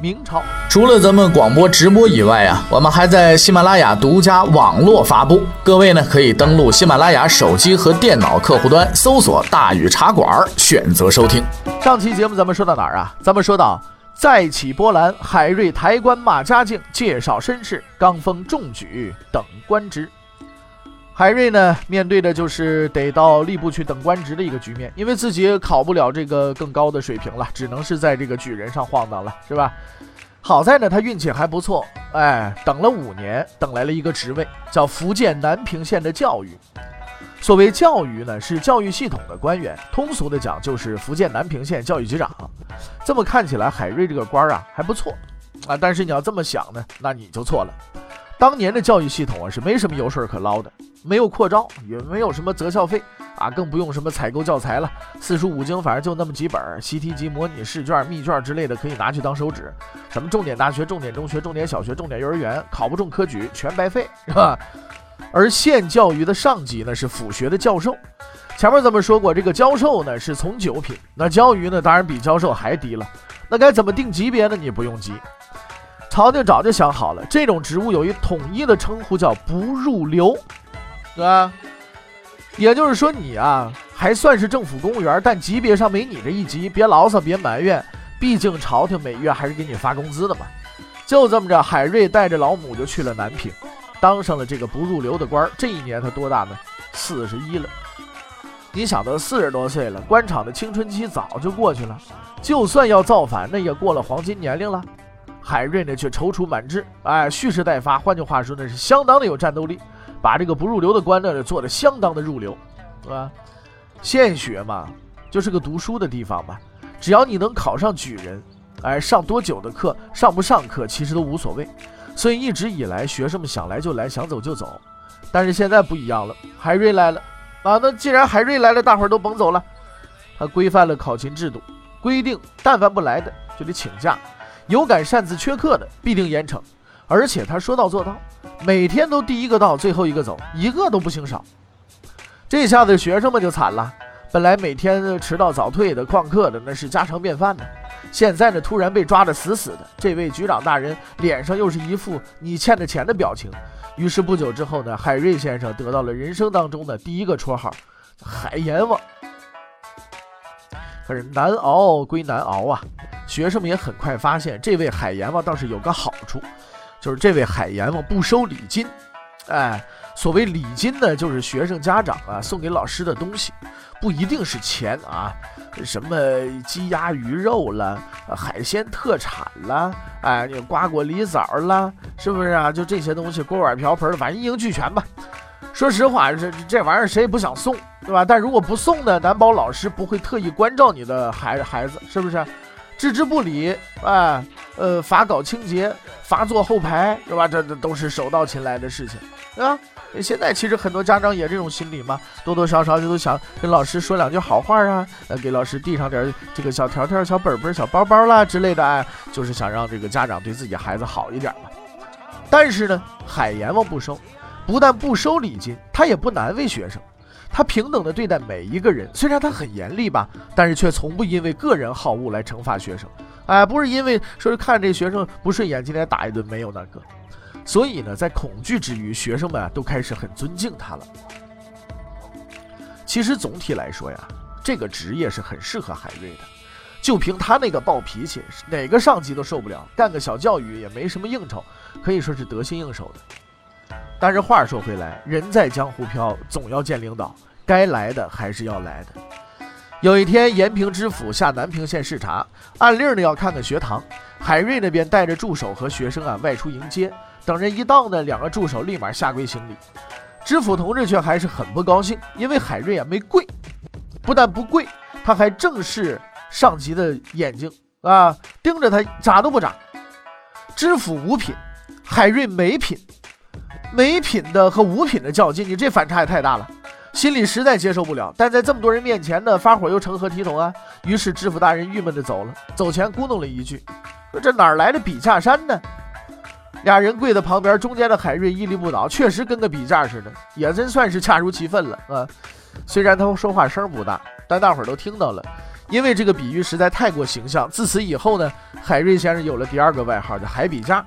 明朝除了咱们广播直播以外啊，我们还在喜马拉雅独家网络发布。各位呢可以登录喜马拉雅手机和电脑客户端，搜索“大禹茶馆”，选择收听。上期节目咱们说到哪儿啊？咱们说到再起波澜，海瑞抬棺骂嘉靖，介绍身世，刚封中举等官职。海瑞呢，面对的就是得到吏部去等官职的一个局面，因为自己考不了这个更高的水平了，只能是在这个举人上晃荡了，是吧？好在呢，他运气还不错，哎，等了五年，等来了一个职位，叫福建南平县的教育。所谓教育呢，是教育系统的官员，通俗的讲就是福建南平县教育局长。这么看起来，海瑞这个官啊还不错啊，但是你要这么想呢，那你就错了。当年的教育系统啊，是没什么油水可捞的。没有扩招，也没有什么择校费啊，更不用什么采购教材了。四书五经，反正就那么几本习题集、模拟试卷、密卷之类的，可以拿去当手指。什么重点大学、重点中学、重点小学、重点幼儿园，考不中科举全白费，是吧？而县教育的上级呢，是府学的教授。前面咱们说过，这个教授呢是从九品，那教育呢当然比教授还低了。那该怎么定级别呢？你不用急，朝廷早就想好了，这种职务有一统一的称呼，叫不入流。对吧？也就是说，你啊还算是政府公务员，但级别上没你这一级。别牢骚，别埋怨，毕竟朝廷每月还是给你发工资的嘛。就这么着，海瑞带着老母就去了南平，当上了这个不入流的官。这一年他多大呢？四十一了。你想，都四十多岁了，官场的青春期早就过去了。就算要造反，那也过了黄金年龄了。海瑞呢却踌躇满志，哎，蓄势待发。换句话说，那是相当的有战斗力。把这个不入流的官呢做的相当的入流，是吧？县学嘛，就是个读书的地方嘛。只要你能考上举人，哎，上多久的课，上不上课其实都无所谓。所以一直以来，学生们想来就来，想走就走。但是现在不一样了，海瑞来了啊！那既然海瑞来了，大伙儿都甭走了。他规范了考勤制度，规定但凡不来的就得请假，有敢擅自缺课的必定严惩。而且他说到做到，每天都第一个到，最后一个走，一个都不行少。这下子学生们就惨了，本来每天迟到早退的、旷课的，那是家常便饭呢。现在呢，突然被抓得死死的，这位局长大人脸上又是一副你欠的钱的表情。于是不久之后呢，海瑞先生得到了人生当中的第一个绰号——海阎王。可是难熬归难熬啊，学生们也很快发现，这位海阎王倒是有个好处。就是这位海阎王不收礼金，哎，所谓礼金呢，就是学生家长啊送给老师的东西，不一定是钱啊，什么鸡鸭鱼肉了，海鲜特产了，哎，你瓜果梨枣了，是不是啊？就这些东西，锅碗瓢盆，反正一应俱全吧。说实话，这这玩意儿谁也不想送，对吧？但如果不送呢，难保老师不会特意关照你的孩孩子，是不是？置之不理，哎，呃，罚搞清洁。罚坐后排是吧？这这都是手到擒来的事情，对吧？现在其实很多家长也这种心理嘛，多多少少就都想跟老师说两句好话啊，呃，给老师递上点这个小条条、小本本、小包包啦之类的，哎，就是想让这个家长对自己孩子好一点嘛。但是呢，海阎王不收，不但不收礼金，他也不难为学生，他平等的对待每一个人。虽然他很严厉吧，但是却从不因为个人好恶来惩罚学生。哎，不是因为说是看这学生不顺眼，今天打一顿，没有那个。所以呢，在恐惧之余，学生们啊都开始很尊敬他了。其实总体来说呀，这个职业是很适合海瑞的。就凭他那个暴脾气，哪个上级都受不了。干个小教育也没什么应酬，可以说是得心应手的。但是话说回来，人在江湖飘，总要见领导，该来的还是要来的。有一天，延平知府下南平县视察，按令呢要看看学堂。海瑞那边带着助手和学生啊外出迎接，等人一到呢，两个助手立马下跪行礼。知府同志却还是很不高兴，因为海瑞啊没跪，不但不跪，他还正视上级的眼睛啊，盯着他，眨都不眨，知府五品，海瑞没品，没品的和五品的较劲，你这反差也太大了，心里实在接受不了。但在这么多人面前呢，发火又成何体统啊？于是知府大人郁闷的走了，走前咕哝了一句：“说这哪来的笔架山呢？”俩人跪在旁边，中间的海瑞屹立不倒，确实跟个笔架似的，也真算是恰如其分了啊。虽然他说话声不大，但大伙儿都听到了。因为这个比喻实在太过形象，自此以后呢，海瑞先生有了第二个外号叫海笔架。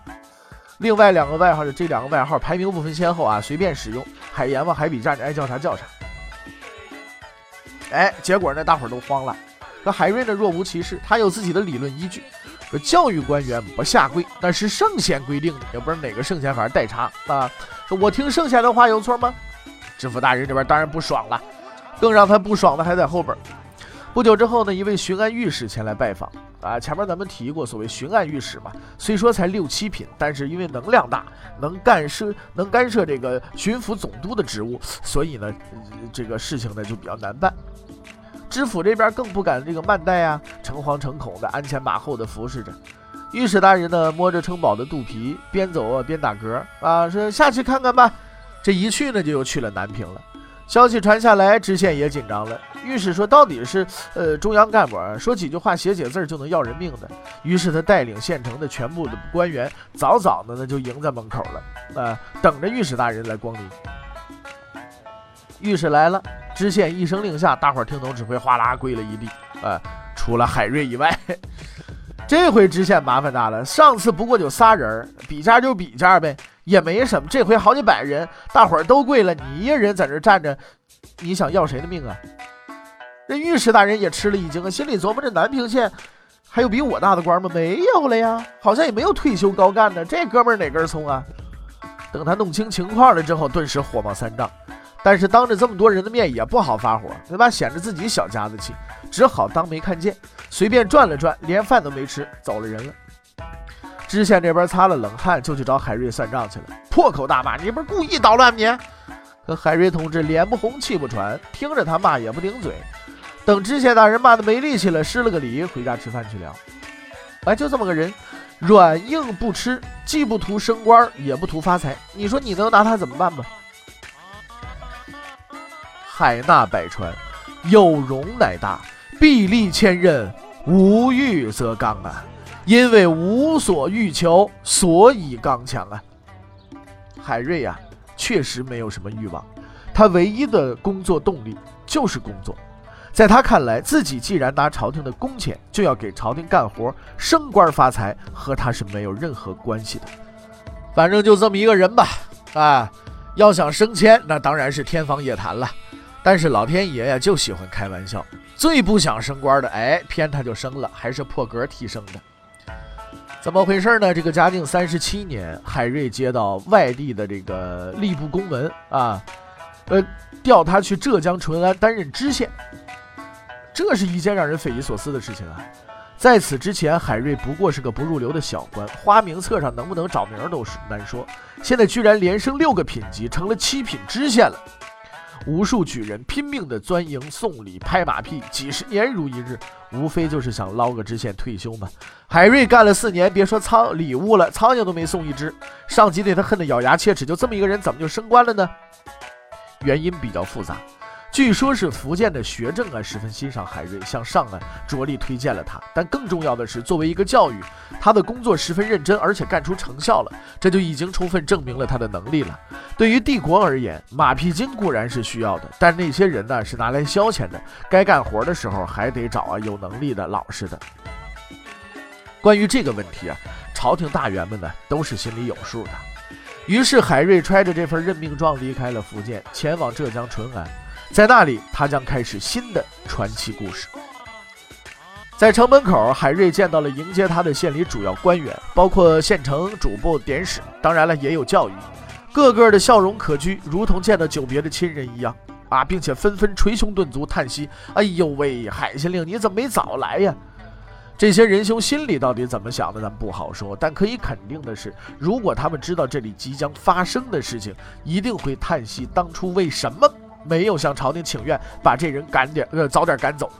另外两个外号的这两个外号排名不分先后啊，随便使用。海阎王、海笔架，你爱叫啥叫啥。哎，结果呢，大伙儿都慌了。这海瑞呢，若无其事，他有自己的理论依据。说教育官员不下跪，那是圣贤规定的，也不知道哪个圣贤，反正代查啊。说我听圣贤的话有错吗？知府大人这边当然不爽了，更让他不爽的还在后边。不久之后呢，一位巡按御史前来拜访啊。前面咱们提过，所谓巡按御史嘛，虽说才六七品，但是因为能量大，能干涉能干涉这个巡抚总督的职务，所以呢，这个事情呢就比较难办。知府这边更不敢这个慢待啊，诚惶诚恐的鞍前马后的服侍着。御史大人呢，摸着城堡的肚皮，边走啊边打嗝啊，说下去看看吧。这一去呢，就又去了南平了。消息传下来，知县也紧张了。御史说：“到底是呃中央干部啊，说几句话、写写字就能要人命的。”于是他带领县城的全部的官员，早早的呢就迎在门口了，啊，等着御史大人来光临。御史来了，知县一声令下，大伙儿听懂指挥，哗啦跪了一地。啊，除了海瑞以外，这回知县麻烦大了。上次不过就仨人，比价就比价呗。也没什么，这回好几百人，大伙儿都跪了，你一个人在这站着，你想要谁的命啊？这御史大人也吃了一惊，心里琢磨：这南平县还有比我大的官吗？没有了呀，好像也没有退休高干的。这哥们儿哪根葱啊？等他弄清情况了之后，顿时火冒三丈，但是当着这么多人的面也不好发火，对吧？显着自己小家子气，只好当没看见，随便转了转，连饭都没吃，走了人了。知县这边擦了冷汗，就去找海瑞算账去了，破口大骂：“你不是故意捣乱吗？”可海瑞同志脸不红气不喘，听着他骂也不顶嘴。等知县大人骂的没力气了，施了个礼，回家吃饭去了。哎，就这么个人，软硬不吃，既不图升官，也不图发财。你说你能拿他怎么办吧？海纳百川，有容乃大；壁立千仞，无欲则刚啊。因为无所欲求，所以刚强啊。海瑞呀，确实没有什么欲望，他唯一的工作动力就是工作。在他看来，自己既然拿朝廷的工钱，就要给朝廷干活，升官发财和他是没有任何关系的。反正就这么一个人吧。啊，要想升迁，那当然是天方夜谭了。但是老天爷呀，就喜欢开玩笑。最不想升官的，哎，偏他就升了，还是破格提升的。怎么回事呢？这个嘉靖三十七年，海瑞接到外地的这个吏部公文啊，呃，调他去浙江淳安担任知县。这是一件让人匪夷所思的事情啊！在此之前，海瑞不过是个不入流的小官，花名册上能不能找名都是难说。现在居然连升六个品级，成了七品知县了。无数举人拼命的钻营送礼、拍马屁，几十年如一日，无非就是想捞个支线退休嘛。海瑞干了四年，别说苍礼物了，苍蝇都没送一只。上级对他恨得咬牙切齿，就这么一个人，怎么就升官了呢？原因比较复杂。据说，是福建的学政啊，十分欣赏海瑞，向上啊着力推荐了他。但更重要的是，作为一个教育，他的工作十分认真，而且干出成效了，这就已经充分证明了他的能力了。对于帝国而言，马屁精固然是需要的，但那些人呢是拿来消遣的，该干活的时候还得找啊有能力的、老实的。关于这个问题啊，朝廷大员们呢都是心里有数的。于是，海瑞揣着这份任命状离开了福建，前往浙江淳安。在那里，他将开始新的传奇故事。在城门口，海瑞见到了迎接他的县里主要官员，包括县城主簿、典史，当然了，也有教育，个个的笑容可掬，如同见到久别的亲人一样啊，并且纷纷捶胸顿足，叹息：“哎呦喂，海县令，你怎么没早来呀？”这些仁兄心里到底怎么想的，咱不好说，但可以肯定的是，如果他们知道这里即将发生的事情，一定会叹息当初为什么。没有向朝廷请愿，把这人赶点呃早点赶走。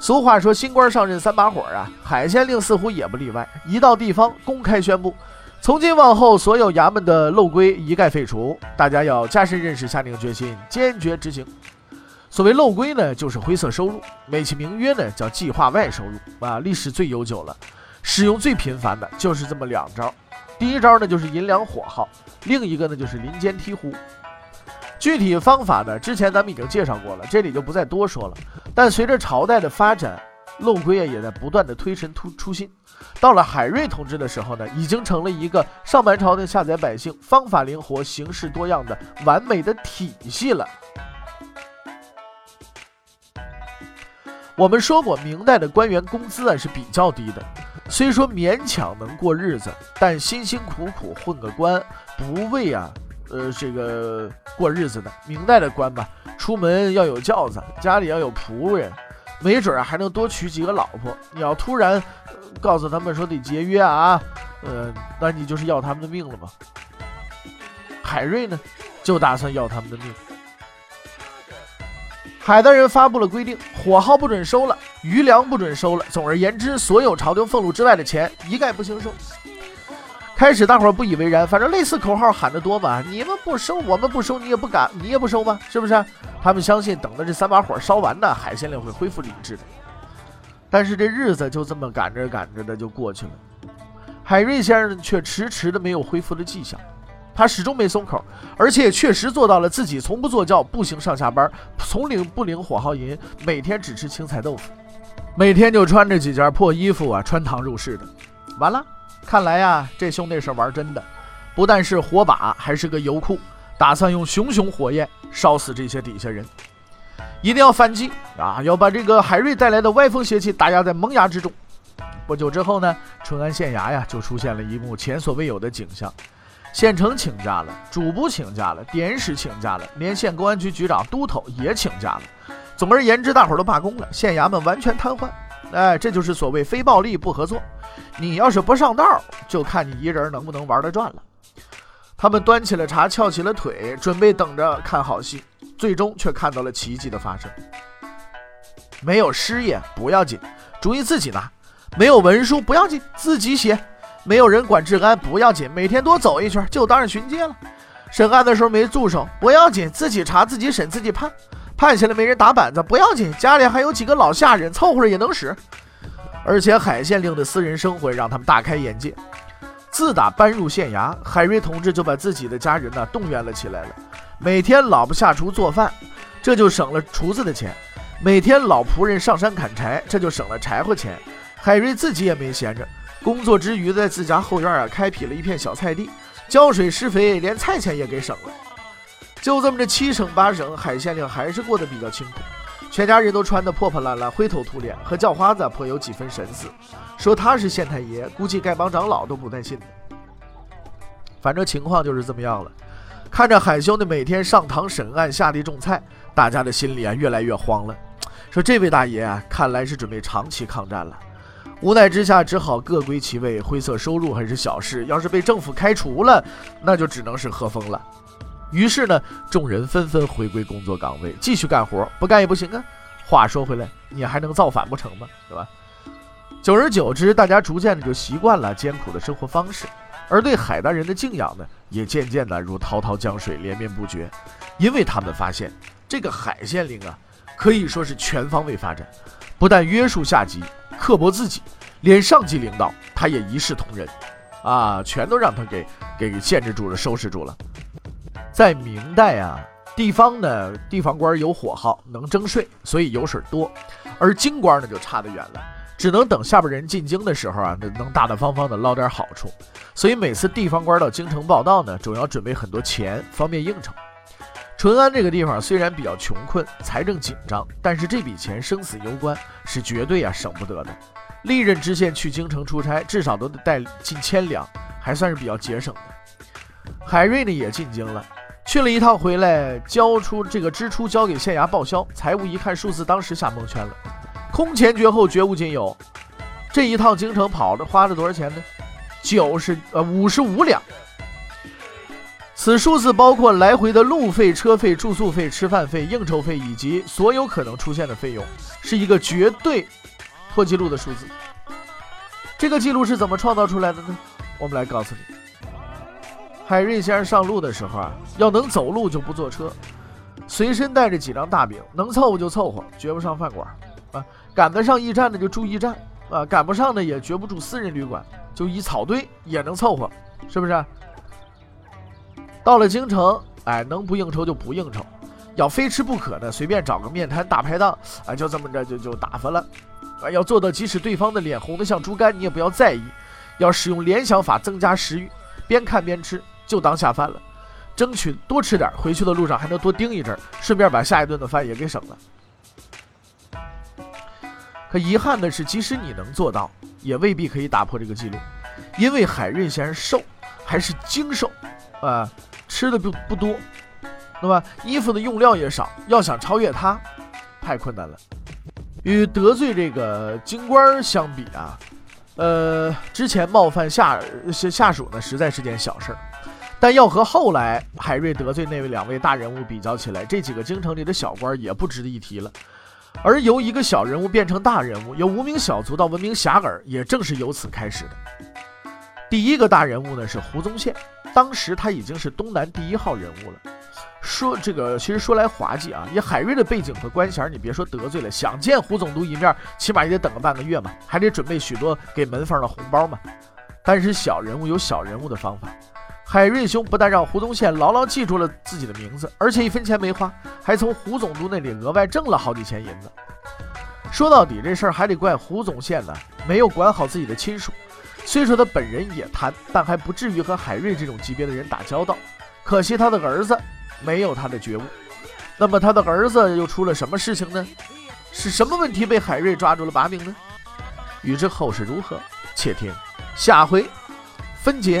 俗话说“新官上任三把火”啊，海县令似乎也不例外。一到地方，公开宣布，从今往后，所有衙门的漏规一概废除，大家要加深认识，下定决心，坚决执行。所谓漏规呢，就是灰色收入，美其名曰呢，叫计划外收入啊，历史最悠久了，使用最频繁的就是这么两招。第一招呢，就是银两火耗；另一个呢，就是林间梯壶。具体方法呢，之前咱们已经介绍过了，这里就不再多说了。但随着朝代的发展，漏规啊也在不断的推陈出出新。到了海瑞同志的时候呢，已经成了一个上满朝廷下载百姓、方法灵活、形式多样的完美的体系了。我们说过，明代的官员工资啊是比较低的，虽说勉强能过日子，但辛辛苦苦混个官，不为啊。呃，这个过日子的明代的官吧，出门要有轿子，家里要有仆人，没准儿还能多娶几个老婆。你要突然告诉他们说得节约啊，呃，那你就是要他们的命了吧？海瑞呢，就打算要他们的命。海大人发布了规定，火耗不准收了，余粮不准收了。总而言之，所有朝廷俸禄之外的钱，一概不行收。开始大伙儿不以为然，反正类似口号喊得多嘛，你们不收，我们不收，你也不敢，你也不收吗？是不是？他们相信等着这三把火烧完呢，海县令会恢复理智的。但是这日子就这么赶着赶着的就过去了，海瑞先生却迟迟的没有恢复的迹象，他始终没松口，而且确实做到了自己从不坐轿，步行上下班，从领不领火耗银，每天只吃青菜豆腐，每天就穿着几件破衣服啊，穿堂入室的，完了。看来呀，这兄弟是玩真的，不但是火把，还是个油库，打算用熊熊火焰烧死这些底下人。一定要反击啊！要把这个海瑞带来的歪风邪气打压在萌芽之中。不久之后呢，淳安县衙呀就出现了一幕前所未有的景象：县城请假了，主簿请假了，典史请假了，连县公安局局长、都头也请假了。总而言之，大伙儿都罢工了，县衙门完全瘫痪。哎，这就是所谓非暴力不合作。你要是不上道，就看你一人能不能玩得转了。他们端起了茶，翘起了腿，准备等着看好戏。最终却看到了奇迹的发生。没有师爷不要紧，主意自己拿；没有文书不要紧，自己写；没有人管治安不要紧，每天多走一圈就当是巡街了。审案的时候没助手不要紧，自己查自己审自己判。判下来没人打板子不要紧，家里还有几个老下人凑合着也能使。而且海县令的私人生活让他们大开眼界。自打搬入县衙，海瑞同志就把自己的家人呢动员了起来了。每天老婆下厨做饭，这就省了厨子的钱；每天老仆人上山砍柴，这就省了柴火钱。海瑞自己也没闲着，工作之余在自家后院啊开辟了一片小菜地，浇水施肥，连菜钱也给省了。就这么着七省八省，海县令还是过得比较清苦。全家人都穿得破破烂烂、灰头土脸，和叫花子颇有几分神似。说他是县太爷，估计丐帮长老都不带信的。反正情况就是这么样了。看着海兄弟每天上堂审案、下地种菜，大家的心里啊越来越慌了。说这位大爷啊，看来是准备长期抗战了。无奈之下，只好各归其位。灰色收入还是小事，要是被政府开除了，那就只能是喝风了。于是呢，众人纷纷回归工作岗位，继续干活，不干也不行啊。话说回来，你还能造反不成吗？对吧？久而久之，大家逐渐的就习惯了艰苦的生活方式，而对海大人的敬仰呢，也渐渐的如滔滔江水连绵不绝。因为他们发现，这个海县令啊，可以说是全方位发展，不但约束下级、刻薄自己，连上级领导他也一视同仁，啊，全都让他给给限制住了、收拾住了。在明代啊，地方呢，地方官有火耗，能征税，所以油水多；而京官呢，就差得远了，只能等下边人进京的时候啊，能大大方方的捞点好处。所以每次地方官到京城报道呢，总要准备很多钱，方便应酬。淳安这个地方虽然比较穷困，财政紧张，但是这笔钱生死攸关，是绝对啊省不得的。历任知县去京城出差，至少都得带近千两，还算是比较节省的。海瑞呢也进京了。去了一趟回来，交出这个支出交给县衙报销，财务一看数字，当时吓蒙圈了，空前绝后，绝无仅有。这一趟京城跑的花了多少钱呢？九十呃五十五两。此数字包括来回的路费、车费、住宿费、吃饭费、应酬费以及所有可能出现的费用，是一个绝对破纪录的数字。这个记录是怎么创造出来的呢？我们来告诉你。海瑞先生上路的时候啊，要能走路就不坐车，随身带着几张大饼，能凑合就凑合，绝不上饭馆啊。赶得上驿站的就住驿站啊，赶不上的也绝不住私人旅馆，就一草堆也能凑合，是不是？到了京城，哎，能不应酬就不应酬，要非吃不可的，随便找个面摊大排档，啊，就这么着就就打发了。啊，要做到即使对方的脸红得像猪肝，你也不要在意，要使用联想法增加食欲，边看边吃，就当下饭了，争取多吃点，回去的路上还能多盯一阵，顺便把下一顿的饭也给省了。可遗憾的是，即使你能做到，也未必可以打破这个记录，因为海瑞先生瘦，还是精瘦，啊。吃的不不多，那么衣服的用料也少，要想超越他，太困难了。与得罪这个京官相比啊，呃，之前冒犯下下下属呢，实在是件小事儿。但要和后来海瑞得罪那位两位大人物比较起来，这几个京城里的小官也不值得一提了。而由一个小人物变成大人物，由无名小卒到闻名遐迩，也正是由此开始的。第一个大人物呢是胡宗宪。当时他已经是东南第一号人物了。说这个其实说来滑稽啊，以海瑞的背景和官衔，你别说得罪了，想见胡总督一面，起码也得等个半个月嘛，还得准备许多给门房的红包嘛。但是小人物有小人物的方法，海瑞兄不但让胡宗宪牢牢记住了自己的名字，而且一分钱没花，还从胡总督那里额外挣了好几钱银子。说到底，这事儿还得怪胡总宪呢，没有管好自己的亲属。虽说他本人也贪，但还不至于和海瑞这种级别的人打交道。可惜他的儿子没有他的觉悟。那么他的儿子又出了什么事情呢？是什么问题被海瑞抓住了把柄呢？欲知后事如何，且听下回分解。